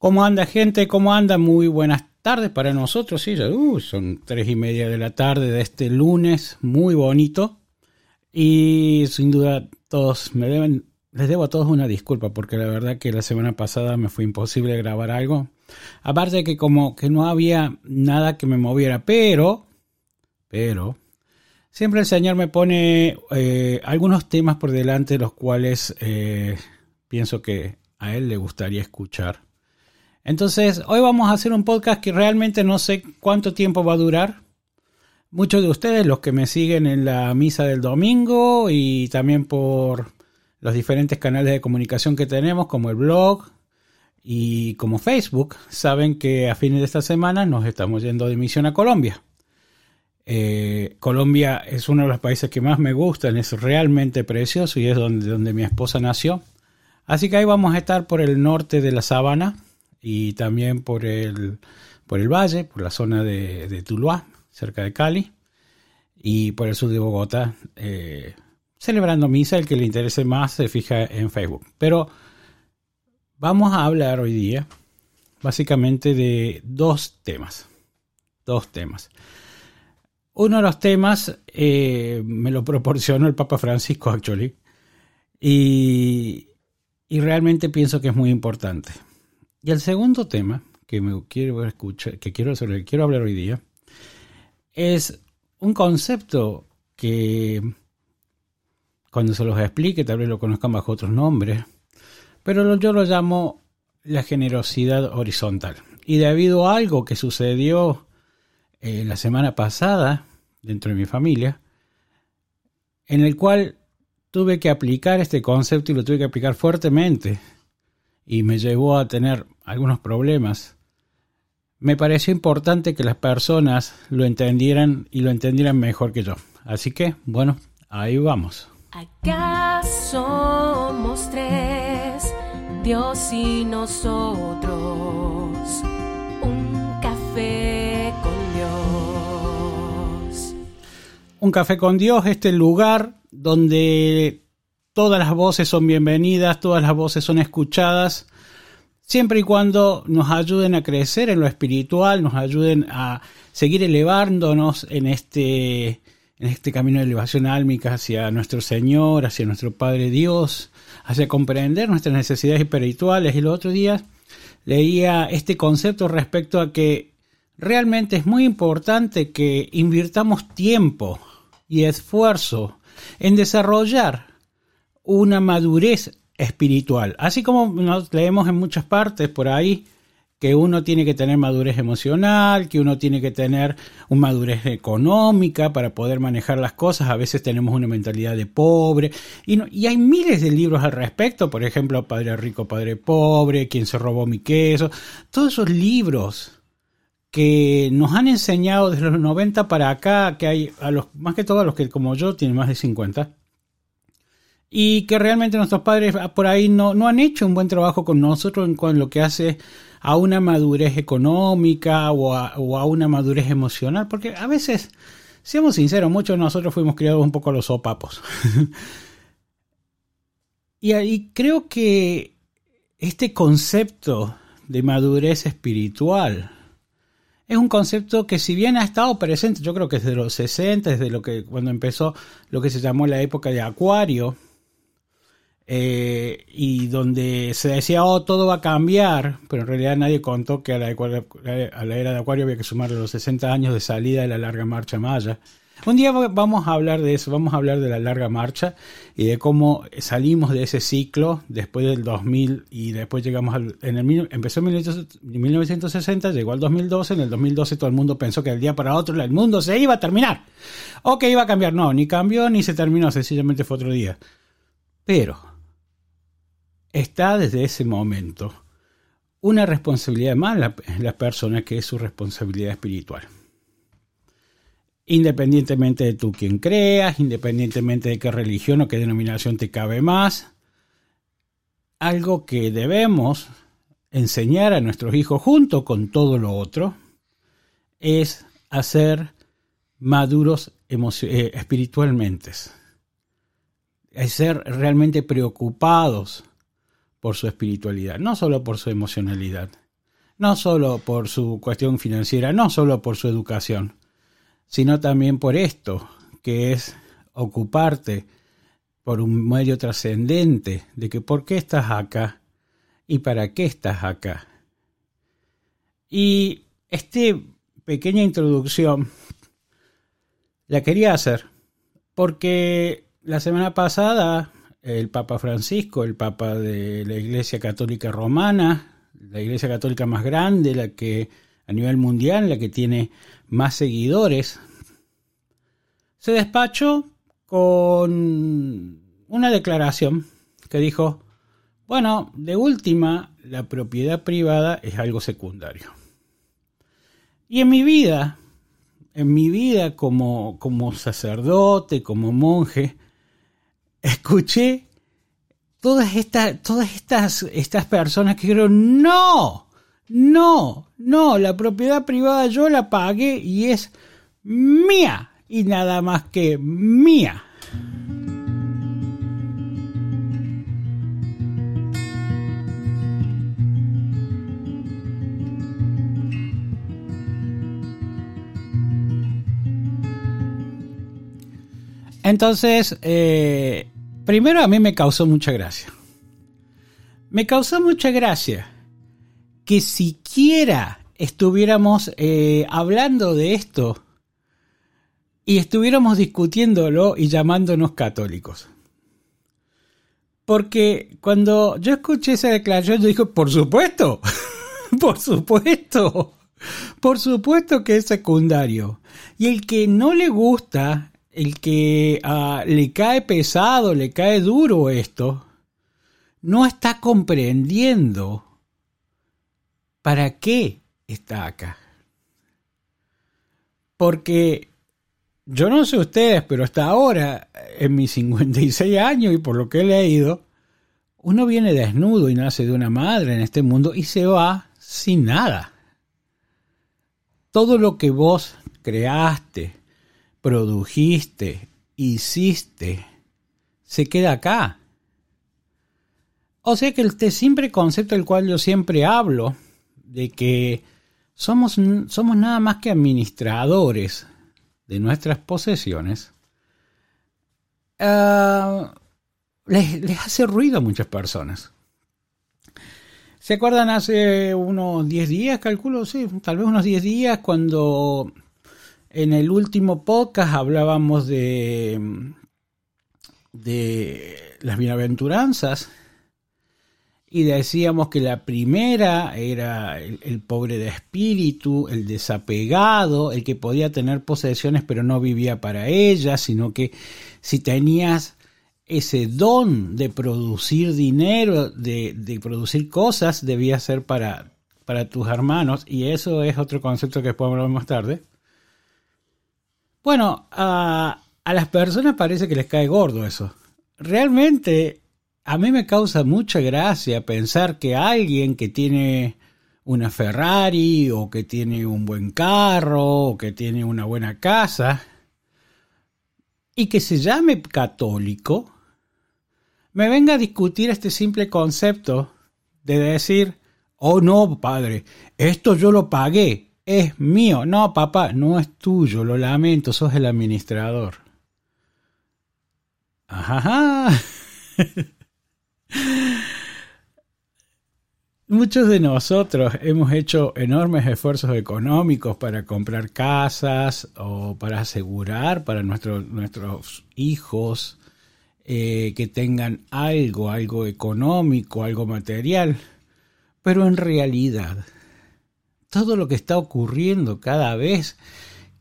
¿Cómo anda gente? ¿Cómo anda? Muy buenas tardes para nosotros. Sí, uh, son tres y media de la tarde de este lunes, muy bonito. Y sin duda todos me deben, les debo a todos una disculpa porque la verdad que la semana pasada me fue imposible grabar algo. Aparte de que como que no había nada que me moviera, pero, pero, siempre el Señor me pone eh, algunos temas por delante los cuales eh, pienso que a Él le gustaría escuchar. Entonces, hoy vamos a hacer un podcast que realmente no sé cuánto tiempo va a durar. Muchos de ustedes, los que me siguen en la misa del domingo y también por los diferentes canales de comunicación que tenemos, como el blog y como Facebook, saben que a fines de esta semana nos estamos yendo de misión a Colombia. Eh, Colombia es uno de los países que más me gustan, es realmente precioso y es donde, donde mi esposa nació. Así que ahí vamos a estar por el norte de la sabana y también por el, por el valle, por la zona de, de Tuluá, cerca de Cali, y por el sur de Bogotá, eh, celebrando misa. El que le interese más se fija en Facebook. Pero vamos a hablar hoy día básicamente de dos temas. Dos temas. Uno de los temas eh, me lo proporcionó el Papa Francisco, actually, y, y realmente pienso que es muy importante. Y el segundo tema que quiero escuchar, que quiero, sobre el que quiero hablar hoy día, es un concepto que cuando se los explique tal vez lo conozcan bajo otros nombres, pero yo lo llamo la generosidad horizontal. Y debido a algo que sucedió eh, la semana pasada dentro de mi familia, en el cual tuve que aplicar este concepto y lo tuve que aplicar fuertemente y me llevó a tener algunos problemas, me pareció importante que las personas lo entendieran y lo entendieran mejor que yo. Así que, bueno, ahí vamos. Acá somos tres, Dios y nosotros. Un café con Dios. Un café con Dios, este lugar donde todas las voces son bienvenidas, todas las voces son escuchadas, siempre y cuando nos ayuden a crecer en lo espiritual, nos ayuden a seguir elevándonos en este, en este camino de elevación álmica hacia nuestro Señor, hacia nuestro Padre Dios, hacia comprender nuestras necesidades espirituales. Y los otros días leía este concepto respecto a que realmente es muy importante que invirtamos tiempo y esfuerzo en desarrollar una madurez espiritual. Así como nos leemos en muchas partes por ahí que uno tiene que tener madurez emocional, que uno tiene que tener una madurez económica para poder manejar las cosas. A veces tenemos una mentalidad de pobre. Y, y hay miles de libros al respecto. Por ejemplo, Padre Rico, Padre Pobre, Quien se robó mi queso. Todos esos libros que nos han enseñado desde los 90 para acá, que hay a los, más que todo a los que como yo tienen más de 50, y que realmente nuestros padres por ahí no, no han hecho un buen trabajo con nosotros en, lo que hace a una madurez económica o a, una madurez emocional, porque a veces, seamos sinceros, muchos de nosotros fuimos criados un poco los sopapos. y ahí creo que este concepto de madurez espiritual es un concepto que si bien ha estado presente, yo creo que desde los 60, desde lo que cuando empezó lo que se llamó la época de Acuario, eh, y donde se decía, oh, todo va a cambiar, pero en realidad nadie contó que a la, era de Acuario había que sumarle los 60 años de salida de la larga marcha maya. Un día vamos a hablar de eso, vamos a hablar de la larga marcha y de cómo salimos de ese ciclo después del 2000 y después llegamos al, en el, empezó en 1960, llegó al 2012, en el 2012 todo el mundo pensó que del día para otro el mundo se iba a terminar o que iba a cambiar, no, ni cambió ni se terminó, sencillamente fue otro día. Pero está desde ese momento una responsabilidad más en la, persona que es su responsabilidad espiritual. Independientemente de tú quien creas, independientemente de qué religión o qué denominación te cabe más, algo que debemos enseñar a nuestros hijos junto con todo lo otro es hacer maduros eh, espiritualmente, es ser realmente preocupados por su espiritualidad, no solo por su emocionalidad. no solo por su cuestión financiera, no solo por su educación, sino también por esto, que es ocuparte por un medio trascendente de que por qué estás acá y para qué estás acá. Y esta pequeña introducción la quería hacer porque la semana pasada el Papa Francisco, el Papa de la Iglesia Católica Romana, la Iglesia Católica más grande, la que a nivel mundial, la que tiene más seguidores, se despachó con una declaración que dijo, bueno, de última, la propiedad privada es algo secundario. Y en mi vida, en mi vida como, como sacerdote, como monje, escuché todas estas, todas estas, estas personas que dijeron, no, no, no, la propiedad privada yo la pagué y es mía y nada más que mía. Entonces, eh, primero a mí me causó mucha gracia. Me causó mucha gracia que siquiera estuviéramos eh, hablando de esto y estuviéramos discutiéndolo y llamándonos católicos. Porque cuando yo escuché esa declaración, yo dije, por supuesto, por supuesto, por supuesto que es secundario. Y el que no le gusta el que ah, le cae pesado, le cae duro esto, no está comprendiendo para qué está acá. Porque yo no sé ustedes, pero hasta ahora, en mis 56 años y por lo que he leído, uno viene desnudo y nace de una madre en este mundo y se va sin nada. Todo lo que vos creaste, produjiste, hiciste, se queda acá. O sea que este simple concepto del cual yo siempre hablo, de que somos, somos nada más que administradores de nuestras posesiones, ah, les, les, hace ruido a muchas personas. ¿Se acuerdan hace unos 10 días, calculo? Sí, tal vez unos 10 días, cuando en el último podcast hablábamos de, de las bienaventuranzas y decíamos que la primera era el, pobre de espíritu, el desapegado, el que podía tener posesiones pero no vivía para ellas, sino que si tenías ese don de producir dinero, de, de producir cosas, debía ser para, para tus hermanos, y eso es otro concepto que podemos hablar más tarde. Bueno, a, las personas parece que les cae gordo eso. Realmente a mí me causa mucha gracia pensar que alguien que tiene una Ferrari o que tiene un buen carro o que tiene una buena casa y que se llame católico, me venga a discutir este simple concepto de decir, oh no, padre, esto yo lo pagué, es mío. No, papá, no es tuyo, lo lamento, sos el administrador. Ajá. Muchos de nosotros hemos hecho enormes esfuerzos económicos para comprar casas o para asegurar para nuestros hijos eh, que tengan algo, algo económico, algo material. Pero en realidad todo lo que está ocurriendo cada vez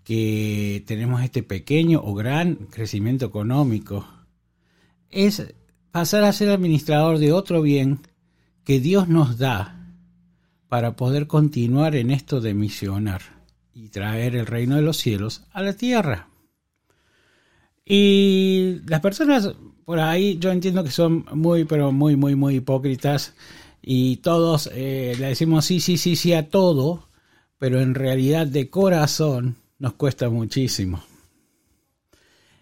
que tenemos este pequeño o gran crecimiento económico es pasar a ser administrador de otro bien que Dios nos da para poder continuar en esto de misionar y traer el reino de los cielos a la tierra. Y las personas por ahí yo entiendo que son muy, pero muy, muy, muy hipócritas y todos eh, le decimos sí, sí, sí, sí a todo, pero en realidad de corazón nos cuesta muchísimo.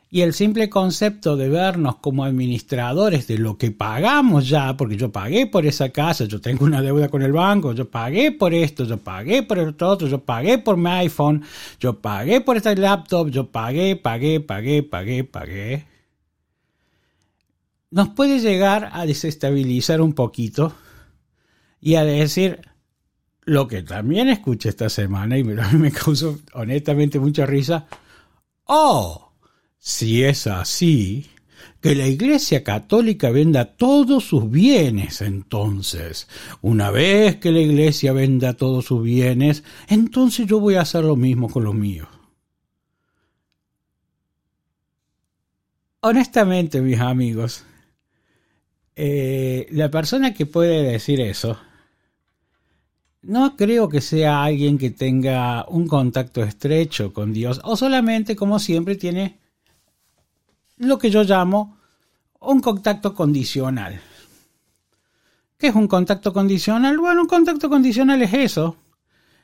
Y el simple concepto de vernos como administradores de lo que pagamos ya, porque yo pagué por esa casa, yo tengo una deuda con el banco, yo pagué por esto, yo pagué por esto otro, yo pagué por mi iPhone, yo pagué por este laptop, yo pagué, pagué, pagué, pagué, pagué. Nos puede llegar a desestabilizar un poquito y a decir lo que también escuché esta semana y me, me causó honestamente mucha risa. Oh, si es así, que la Iglesia Católica venda todos sus bienes entonces. Una vez que la Iglesia venda todos sus bienes, entonces yo voy a hacer lo mismo con los míos. Honestamente, mis amigos, eh, la persona que puede decir eso, no creo que sea alguien que tenga un contacto estrecho con Dios, o solamente, como siempre, tiene lo que yo llamo un contacto condicional. ¿Qué es un contacto condicional? Bueno, un contacto condicional es eso.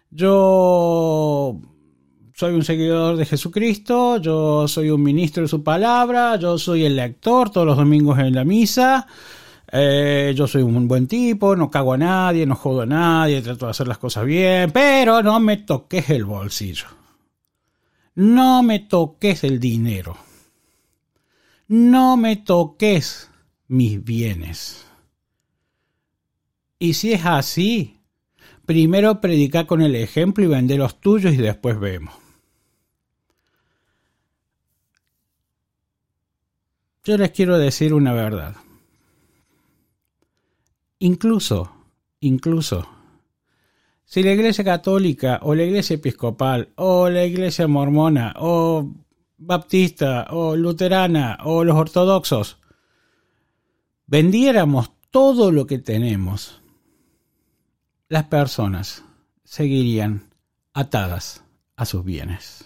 Yo soy un seguidor de Jesucristo, yo soy un ministro de su palabra, yo soy el lector todos los domingos en la misa, eh, yo soy un buen tipo, no cago a nadie, no jodo a nadie, trato de hacer las cosas bien, pero no me toques el bolsillo. No me toques el dinero no me toques mis bienes. Y si es así, primero predica con el ejemplo y vende los tuyos y después vemos. Yo les quiero decir una verdad. Incluso, incluso, si la iglesia católica o la iglesia episcopal o la iglesia mormona o baptista o luterana o los ortodoxos vendiéramos todo lo que tenemos, las personas seguirían atadas a sus bienes.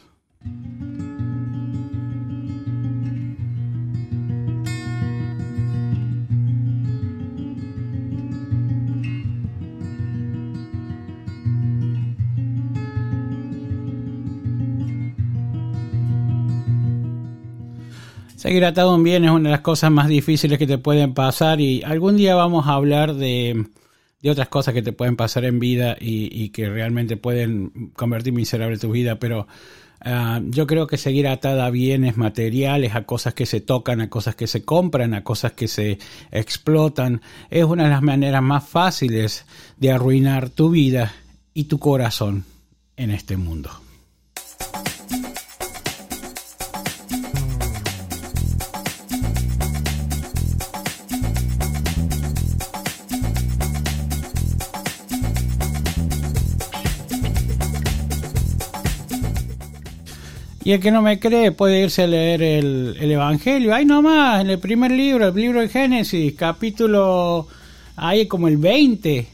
Seguir atado un bien es una de las cosas más difíciles que te pueden pasar y algún día vamos a hablar de, otras cosas que te pueden pasar en vida y, que realmente pueden convertir miserable tu vida, pero ah, yo creo que seguir atada a bienes materiales, a cosas que se tocan, a cosas que se compran, a cosas que se explotan, es una de las maneras más fáciles de arruinar tu vida y tu corazón en este mundo. Y el que no me cree puede irse a leer el, Evangelio. Ahí nomás, en el primer libro, el libro de Génesis, capítulo, ahí como el 20.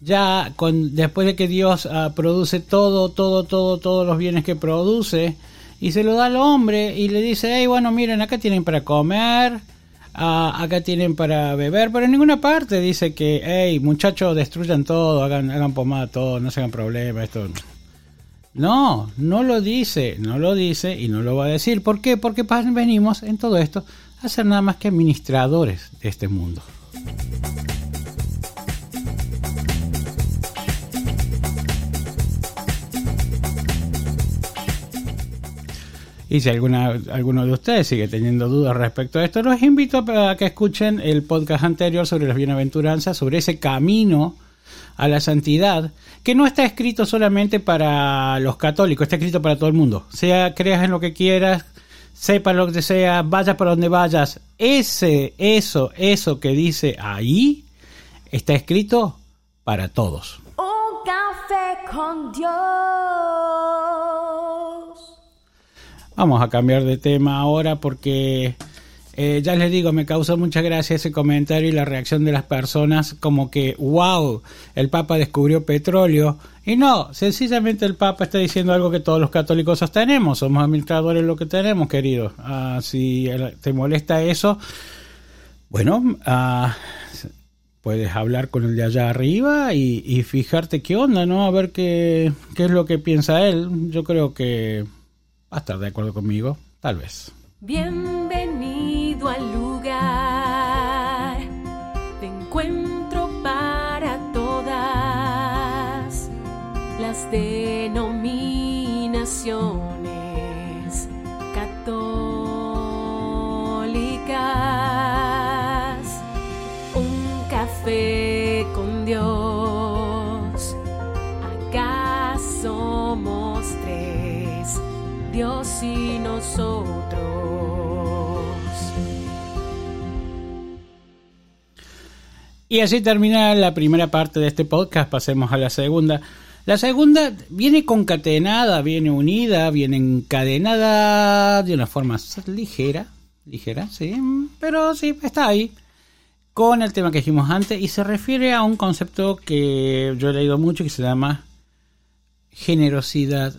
Ya con, después de que Dios ah, produce todo, todo, todo, todos los bienes que produce, y se lo da al hombre y le dice, hey, bueno, miren, acá tienen para comer, ah, acá tienen para beber, pero en ninguna parte dice que, hey, muchachos, destruyan todo, hagan, hagan pomada todo, no se hagan problema, esto no, no lo dice, no lo dice y no lo va a decir. ¿Por qué? Porque venimos en todo esto a ser nada más que administradores de este mundo. Y si alguna, alguno de ustedes sigue teniendo dudas respecto a esto, los invito a que escuchen el podcast anterior sobre las bienaventuranzas, sobre ese camino a la santidad, que no está escrito solamente para los católicos, está escrito para todo el mundo. Sea creas en lo que quieras, sepa lo que sea, vayas por donde vayas. Ese, eso, eso que dice ahí, está escrito para todos. Un café con Dios. Vamos a cambiar de tema ahora porque eh, ya les digo, me causó mucha gracia ese comentario y la reacción de las personas como que, wow, el Papa descubrió petróleo. Y no, sencillamente el Papa está diciendo algo que todos los católicos sostenemos, somos administradores lo que tenemos, querido. Ah, si te molesta eso, bueno, ah, puedes hablar con el de allá arriba y, fijarte qué onda, ¿no? A ver qué, qué es lo que piensa él. Yo creo que va a estar de acuerdo conmigo, tal vez. Bienvenido denominaciones católicas. Un café con Dios. Acá somos tres, Dios y nosotros. Y así termina la primera parte de este podcast, pasemos a la segunda. La segunda viene concatenada, viene unida, viene encadenada de una forma ligera, ligera, sí, pero sí, está ahí, con el tema que dijimos antes y se refiere a un concepto que yo he leído mucho que se llama generosidad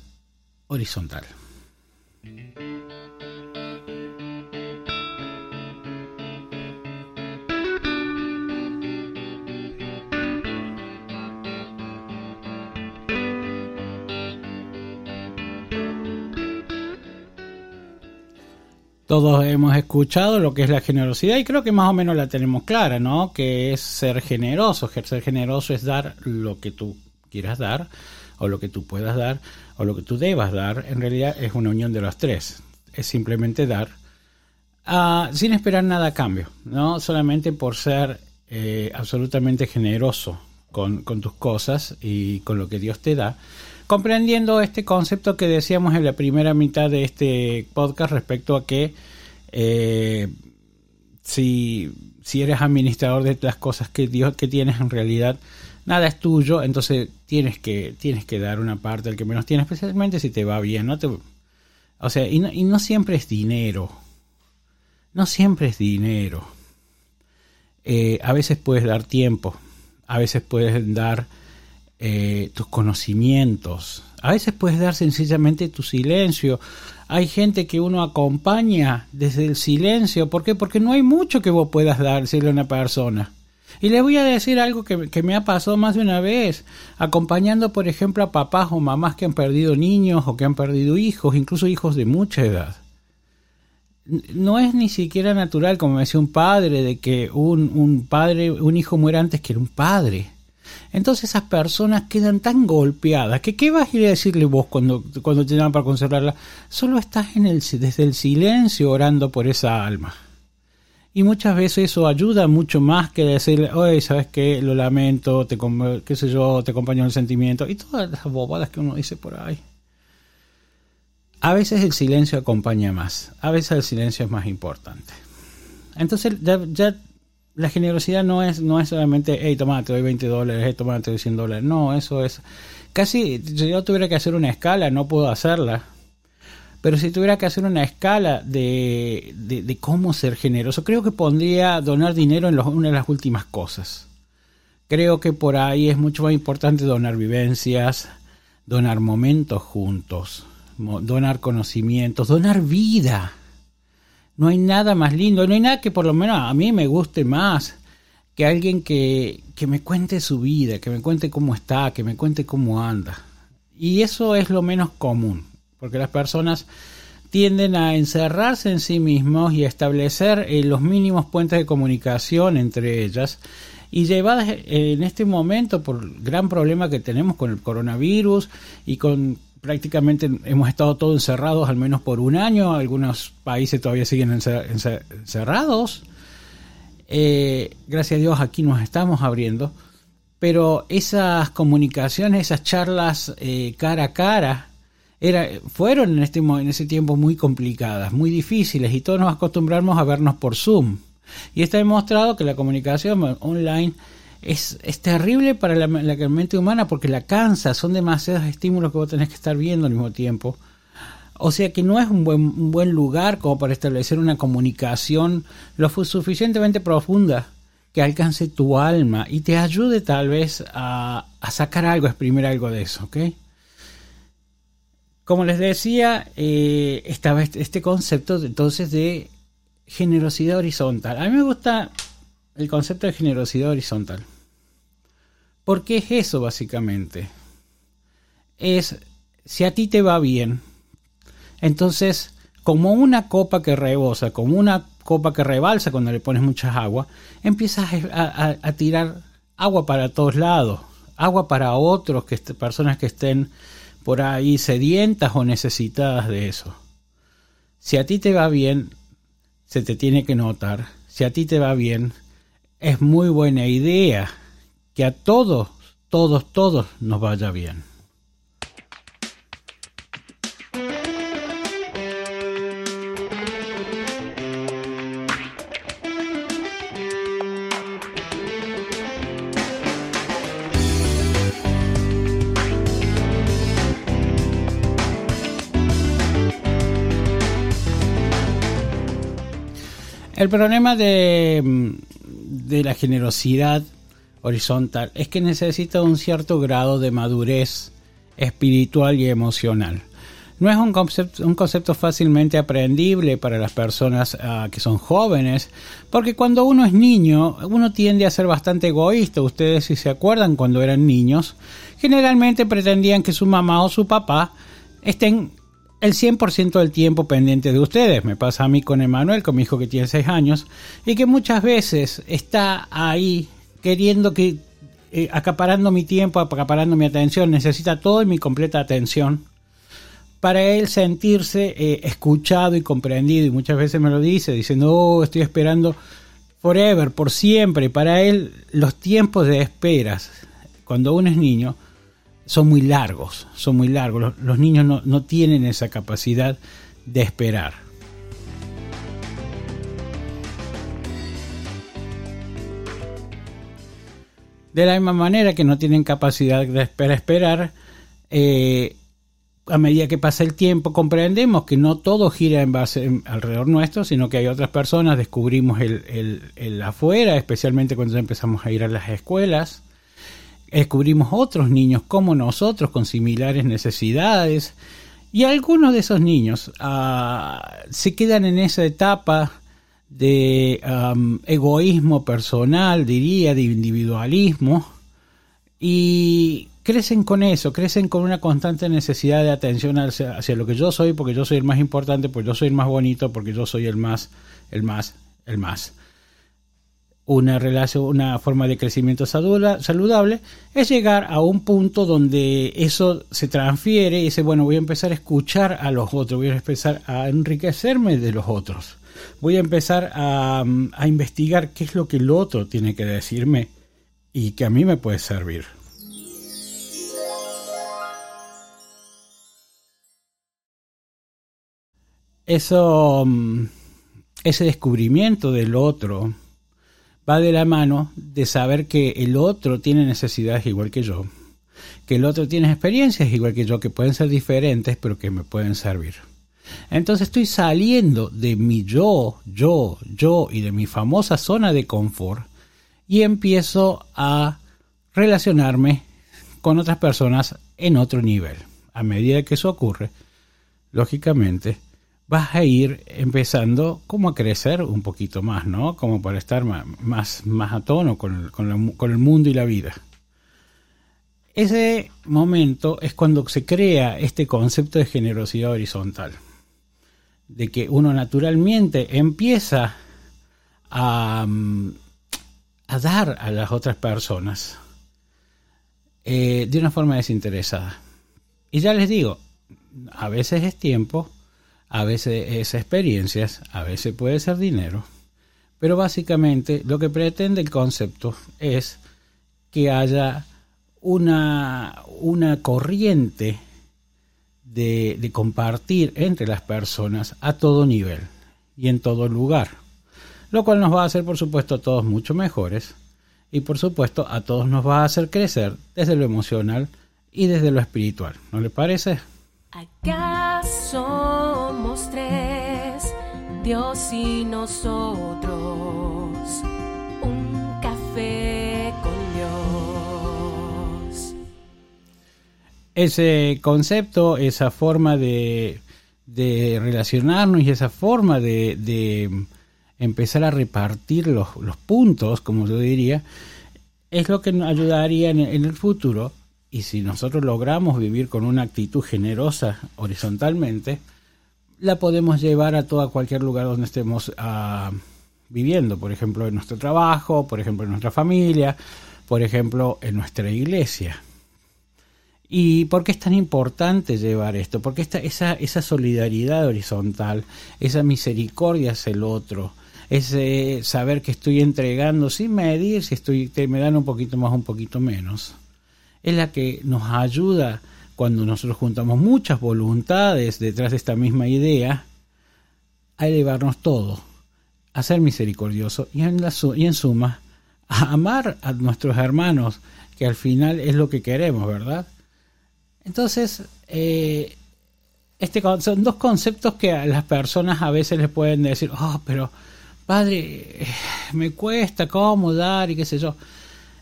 horizontal. Todos hemos escuchado lo que es la generosidad y creo que más o menos la tenemos clara, ¿no? Que es ser generoso. Ser generoso es dar lo que tú quieras dar, o lo que tú puedas dar, o lo que tú debas dar. En realidad es una unión de los tres. Es simplemente dar ah, sin esperar nada a cambio, ¿no? Solamente por ser eh, absolutamente generoso con, con tus cosas y con lo que Dios te da comprendiendo este concepto que decíamos en la primera mitad de este podcast respecto a que eh, si, si, eres administrador de las cosas que Dios que tienes en realidad nada es tuyo entonces tienes que tienes que dar una parte al que menos tienes especialmente si te va bien no te o sea y no, y no siempre es dinero. No siempre es dinero. Eh, a veces puedes dar tiempo a veces puedes dar eh, tus conocimientos. A veces puedes dar sencillamente tu silencio. Hay gente que uno acompaña desde el silencio. ¿Por qué? Porque no hay mucho que vos puedas decirle a una persona. Y le voy a decir algo que, que, me ha pasado más de una vez, acompañando, por ejemplo, a papás o mamás que han perdido niños o que han perdido hijos, incluso hijos de mucha edad. No es ni siquiera natural, como me decía un padre, de que un, un padre, un hijo muera antes que un padre. Entonces esas personas quedan tan golpeadas que ¿qué vas a ir a decirle vos cuando, cuando te llaman para consolarla? Solo estás en el, desde el silencio orando por esa alma. Y muchas veces eso ayuda mucho más que decirle, oye, ¿sabes qué? Lo lamento, te, qué sé yo, te acompaño en el sentimiento. Y todas las bobadas que uno dice por ahí. A veces el silencio acompaña más. A veces el silencio es más importante. Entonces ya, ya la generosidad no es, no es solamente, hey, toma, te doy 20 dólares, hey, toma, te doy 100 dólares. No, eso es. Casi, si yo tuviera que hacer una escala, no puedo hacerla. Pero si tuviera que hacer una escala de, de, cómo ser generoso, creo que pondría donar dinero en una de las últimas cosas. Creo que por ahí es mucho más importante donar vivencias, donar momentos juntos, donar conocimientos, donar vida no hay nada más lindo, no hay nada que por lo menos a mí me guste más que alguien que, que me cuente su vida, que me cuente cómo está, que me cuente cómo anda. Y eso es lo menos común, porque las personas tienden a encerrarse en sí mismos y a establecer eh, los mínimos puentes de comunicación entre ellas y llevadas en este momento por el gran problema que tenemos con el coronavirus y con prácticamente hemos estado todos encerrados al menos por un año, algunos países todavía siguen encerrados. Eh, gracias a Dios aquí nos estamos abriendo, pero esas comunicaciones, esas charlas eh, cara a cara, era, fueron en, este, en ese tiempo muy complicadas, muy difíciles y todos nos acostumbramos a vernos por Zoom. Y está demostrado que la comunicación online es, es terrible para la, mente humana porque la cansa, son demasiados estímulos que vos tenés que estar viendo al mismo tiempo. O sea que no es un buen, un buen lugar como para establecer una comunicación lo suficientemente profunda que alcance tu alma y te ayude tal vez a, a sacar algo, a exprimir algo de eso, ¿ok? Como les decía, eh, estaba este concepto de, entonces de generosidad horizontal. A mí me gusta el concepto de generosidad horizontal. ¿Por qué es eso básicamente? Es, si a ti te va bien, entonces como una copa que rebosa, como una copa que rebalsa cuando le pones mucha agua, empiezas a, tirar agua para todos lados, agua para otros, que personas que estén por ahí sedientas o necesitadas de eso. Si a ti te va bien, se te tiene que notar. Si a ti te va bien, es muy buena idea que a todos, todos, todos nos vaya bien. El problema de, de la generosidad horizontal es que necesita un cierto grado de madurez espiritual y emocional. No es un concepto, un concepto fácilmente aprendible para las personas ah, que son jóvenes, porque cuando uno es niño, uno tiende a ser bastante egoísta. Ustedes si se acuerdan cuando eran niños, generalmente pretendían que su mamá o su papá estén el 100% del tiempo pendiente de ustedes. Me pasa a mí con Emanuel, con mi hijo que tiene 6 años, y que muchas veces está ahí queriendo que, eh, acaparando mi tiempo, acaparando mi atención, necesita toda mi completa atención para él sentirse eh, escuchado y comprendido. Y muchas veces me lo dice, diciendo, oh, estoy esperando forever, por siempre. Para él los tiempos de esperas, cuando uno es niño, son muy largos, son muy largos. Los, niños no, no tienen esa capacidad de esperar. De la misma manera que no tienen capacidad de esperar, esperar eh, a medida que pasa el tiempo comprendemos que no todo gira en base alrededor nuestro, sino que hay otras personas, descubrimos el, el, el afuera, especialmente cuando empezamos a ir a las escuelas, descubrimos otros niños como nosotros con similares necesidades. Y algunos de esos niños ah, se quedan en esa etapa de egoísmo personal, diría, de individualismo. Y crecen con eso, crecen con una constante necesidad de atención hacia, hacia, lo que yo soy, porque yo soy el más importante, porque yo soy el más bonito, porque yo soy el más, el más, el más una relación, una forma de crecimiento saludable, es llegar a un punto donde eso se transfiere y dice, bueno, voy a empezar a escuchar a los otros, voy a empezar a enriquecerme de los otros, voy a empezar a, a investigar qué es lo que el otro tiene que decirme y que a mí me puede servir. Eso, mm, ese descubrimiento del otro, va de la mano de saber que el otro tiene necesidades igual que yo, que el otro tiene experiencias igual que yo, que pueden ser diferentes, pero que me pueden servir. Entonces estoy saliendo de mi yo, yo, yo y de mi famosa zona de confort y empiezo a relacionarme con otras personas en otro nivel. A medida que eso ocurre, lógicamente, vas a ir empezando como a crecer un poquito más, ¿no? Como para estar más, más, a tono con el, con, el mundo y la vida. Ese momento es cuando se crea este concepto de generosidad horizontal, de que uno naturalmente empieza a, a dar a las otras personas eh, de una forma desinteresada. Y ya les digo, a veces es tiempo, a veces es experiencias, a veces puede ser dinero, pero básicamente lo que pretende el concepto es que haya una, una corriente de, de compartir entre las personas a todo nivel y en todo lugar, lo cual nos va a hacer por supuesto a todos mucho mejores y por supuesto a todos nos va a hacer crecer desde lo emocional y desde lo espiritual. ¿No le parece? Tres, Dios y nosotros. Un café con Dios. Ese concepto, esa forma de, de relacionarnos y esa forma de, de empezar a repartir los, los, puntos, como yo diría, es lo que nos ayudaría en, en el futuro y si nosotros logramos vivir con una actitud generosa horizontalmente, la podemos llevar a todo cualquier lugar donde estemos ah, viviendo, por ejemplo, en nuestro trabajo, por ejemplo, en nuestra familia, por ejemplo, en nuestra iglesia. ¿Y por qué es tan importante llevar esto? Porque esta, esa, esa solidaridad horizontal, esa misericordia hacia el otro, ese saber que estoy entregando sin medir si estoy, me dan un poquito más, un poquito menos, es la que nos ayuda cuando nosotros juntamos muchas voluntades detrás de esta misma idea a elevarnos todo, a ser misericordioso y en, suma a amar a nuestros hermanos, que al final es lo que queremos, ¿verdad? Entonces, eh, este, son dos conceptos que a las personas a veces les pueden decir, oh, pero padre, me cuesta cómo dar y qué sé yo.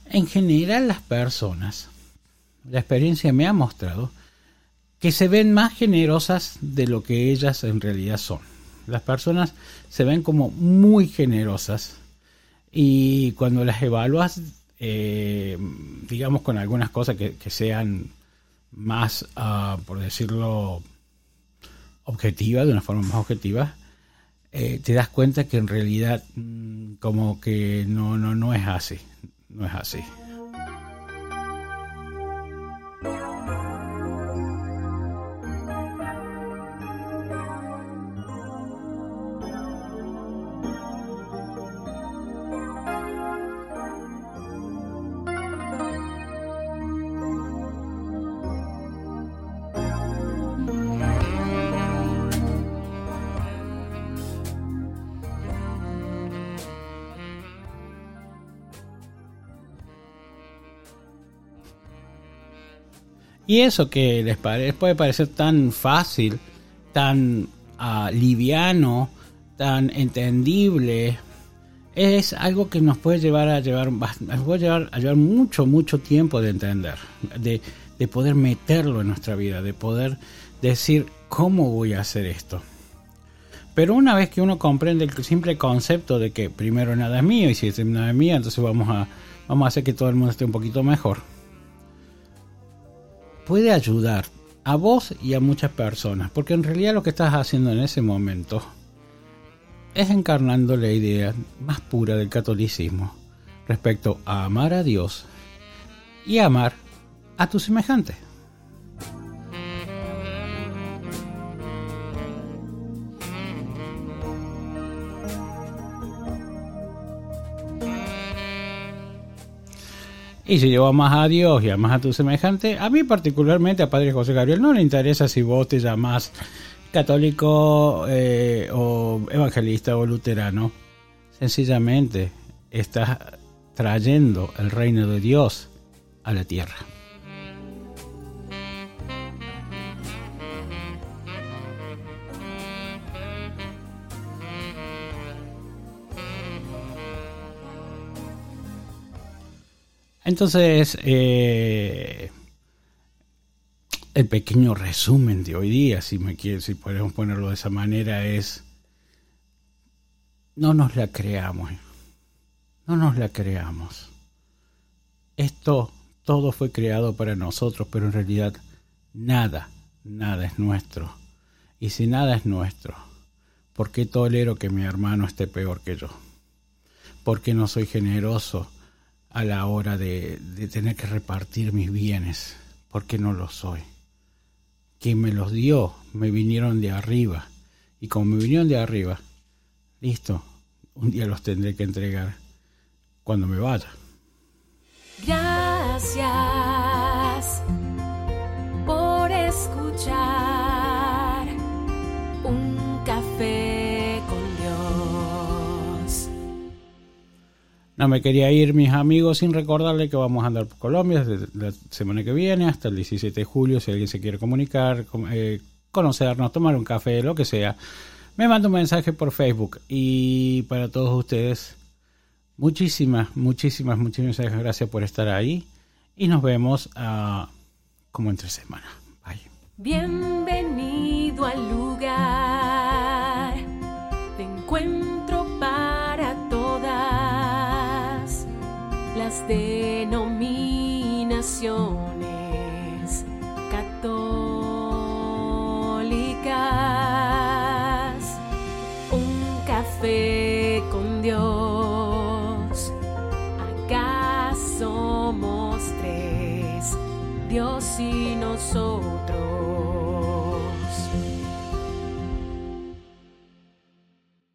En general las personas, la experiencia me ha mostrado que se ven más generosas de lo que ellas en realidad son. Las personas se ven como muy generosas y cuando las evalúas, eh, digamos con algunas cosas que, sean más, ah, por decirlo, objetivas, de una forma más objetiva, eh, te das cuenta que en realidad mm, como que no, no, no es así, no es así. Y eso que les puede parecer tan fácil, tan ah, liviano, tan entendible, es algo que nos puede llevar a llevar, nos puede llevar a llevar mucho, mucho tiempo de entender, de, de poder meterlo en nuestra vida, de poder decir cómo voy a hacer esto. Pero una vez que uno comprende el simple concepto de que primero nada es mío y si es nada es mío, entonces vamos a, vamos a hacer que todo el mundo esté un poquito mejor puede ayudar a vos y a muchas personas, porque en realidad lo que estás haciendo en ese momento es encarnando la idea más pura del catolicismo respecto a amar a Dios y amar a tu semejante. Y si yo amas a Dios y amas a tu semejante, a mí particularmente, a Padre José Gabriel, no le interesa si vos te llamas católico eh, o evangelista o luterano. Sencillamente estás trayendo el reino de Dios a la tierra. Entonces, eh, el pequeño resumen de hoy día, si me si podemos ponerlo de esa manera, es no nos la creamos. No nos la creamos. Esto todo fue creado para nosotros, pero en realidad nada, nada es nuestro. Y si nada es nuestro, ¿por qué tolero que mi hermano esté peor que yo? ¿Por qué no soy generoso? A la hora de, tener que repartir mis bienes, porque no lo soy. Quien me los dio, me vinieron de arriba. Y como me vinieron de arriba, listo, un día los tendré que entregar cuando me vaya. Gracias No me quería ir, mis amigos, sin recordarle que vamos a andar por Colombia desde la semana que viene hasta el 17 de julio. Si alguien se quiere comunicar, eh, conocernos, tomar un café, lo que sea, me manda un mensaje por Facebook. Y para todos ustedes, muchísimas, muchísimas, muchísimas gracias por estar ahí. Y nos vemos uh, como entre semana. Bye. Bienvenido al